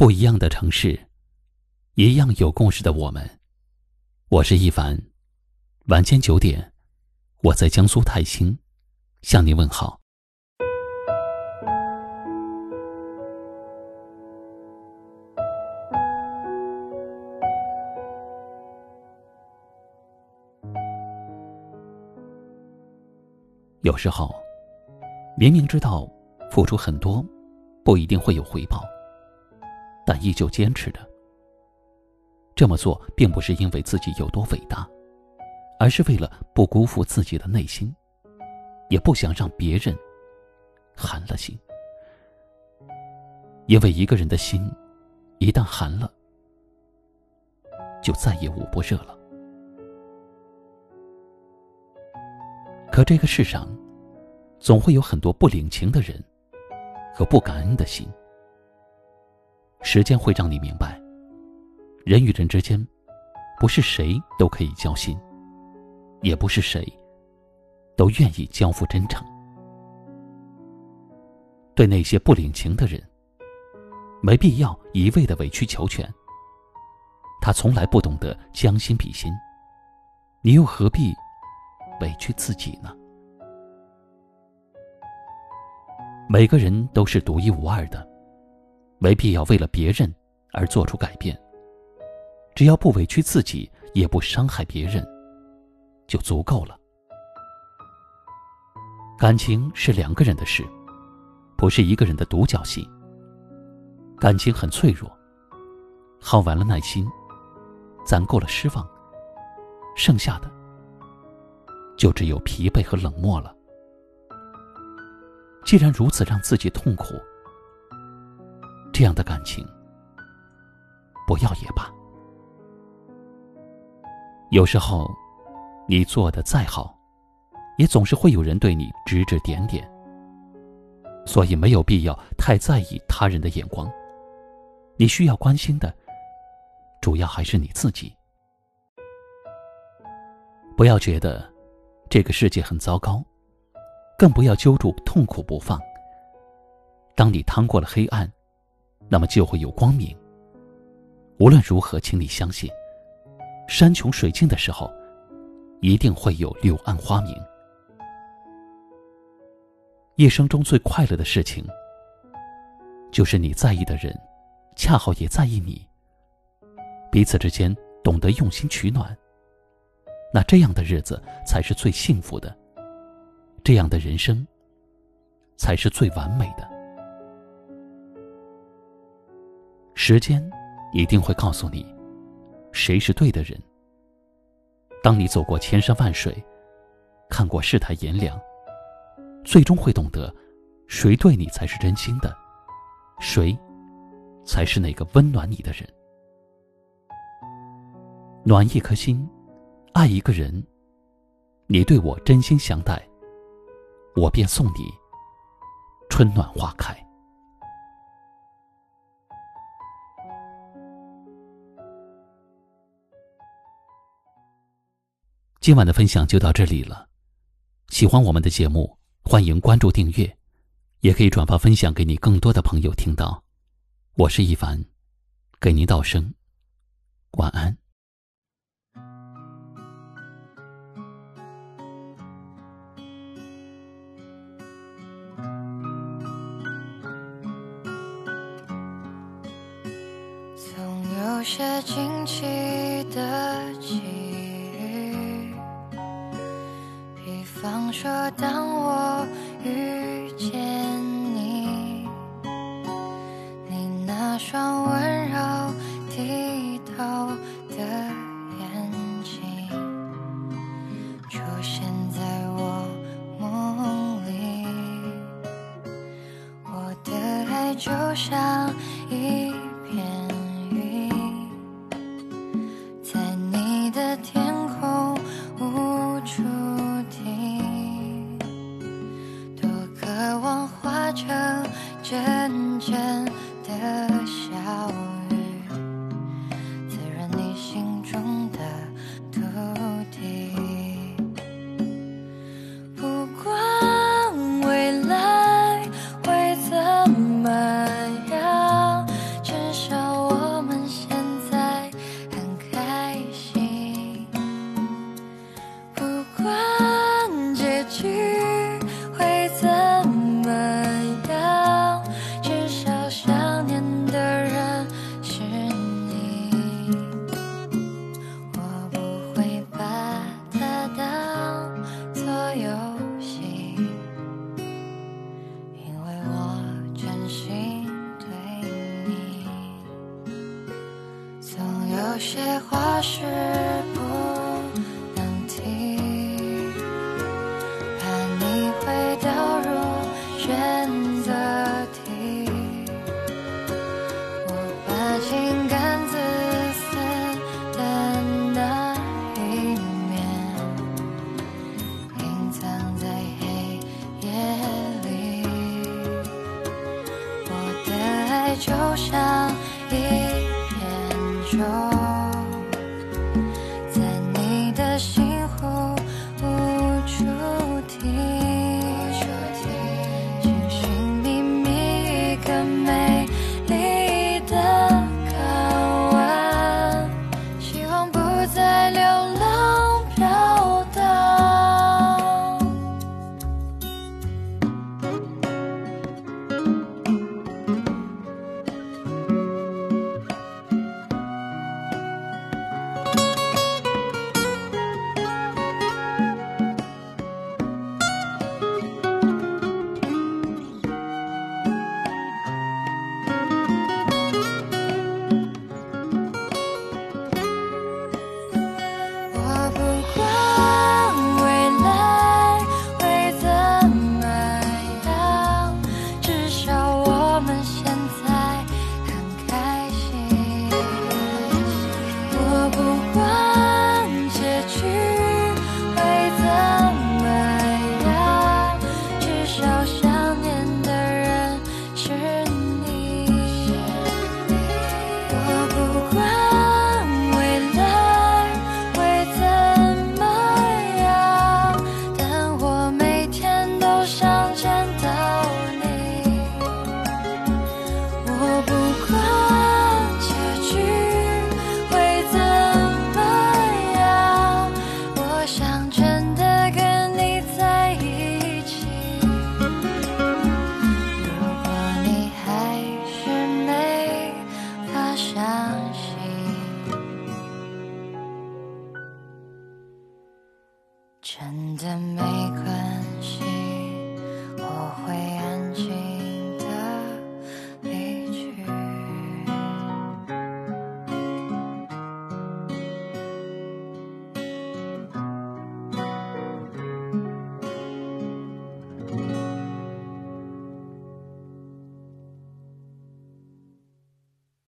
不一样的城市，一样有故事的我们。我是一凡，晚间九点，我在江苏泰兴向您问好。有时候，明明知道付出很多，不一定会有回报。但依旧坚持着。这么做并不是因为自己有多伟大，而是为了不辜负自己的内心，也不想让别人寒了心。因为一个人的心一旦寒了，就再也捂不热了。可这个世上，总会有很多不领情的人和不感恩的心。时间会让你明白，人与人之间，不是谁都可以交心，也不是谁都愿意交付真诚。对那些不领情的人，没必要一味的委曲求全。他从来不懂得将心比心，你又何必委屈自己呢？每个人都是独一无二的。没必要为了别人而做出改变。只要不委屈自己，也不伤害别人，就足够了。感情是两个人的事，不是一个人的独角戏。感情很脆弱，耗完了耐心，攒够了失望，剩下的就只有疲惫和冷漠了。既然如此，让自己痛苦。这样的感情，不要也罢。有时候，你做的再好，也总是会有人对你指指点点。所以没有必要太在意他人的眼光。你需要关心的，主要还是你自己。不要觉得这个世界很糟糕，更不要揪住痛苦不放。当你趟过了黑暗。那么就会有光明。无论如何，请你相信，山穷水尽的时候，一定会有柳暗花明。一生中最快乐的事情，就是你在意的人，恰好也在意你。彼此之间懂得用心取暖，那这样的日子才是最幸福的，这样的人生，才是最完美的。时间一定会告诉你，谁是对的人。当你走过千山万水，看过世态炎凉，最终会懂得，谁对你才是真心的，谁才是那个温暖你的人。暖一颗心，爱一个人，你对我真心相待，我便送你春暖花开。今晚的分享就到这里了。喜欢我们的节目，欢迎关注订阅，也可以转发分享给你更多的朋友听到。我是一凡，给您道声晚安。总有些惊奇的奇比方说，当我遇见你，你那双温柔剔透的眼睛，出现在我梦里。我的爱就像一渐渐是不能停，怕你会掉入选择题。我把情感自私的那一面，隐藏在黑夜里。我的爱就像一。